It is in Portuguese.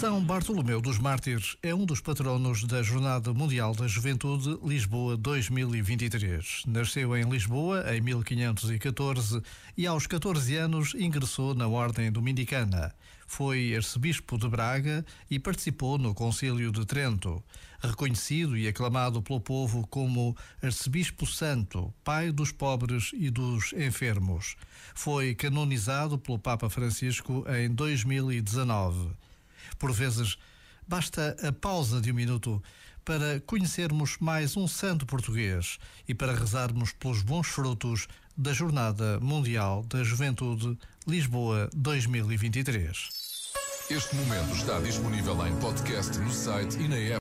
São Bartolomeu dos Mártires é um dos patronos da Jornada Mundial da Juventude Lisboa 2023. Nasceu em Lisboa em 1514 e aos 14 anos ingressou na Ordem Dominicana. Foi arcebispo de Braga e participou no Concílio de Trento. Reconhecido e aclamado pelo povo como Arcebispo Santo, pai dos pobres e dos enfermos. Foi canonizado pelo Papa Francisco em 2019. Por vezes, basta a pausa de um minuto para conhecermos mais um santo português e para rezarmos pelos bons frutos da Jornada Mundial da Juventude Lisboa 2023. Este momento está disponível em podcast no site e na app.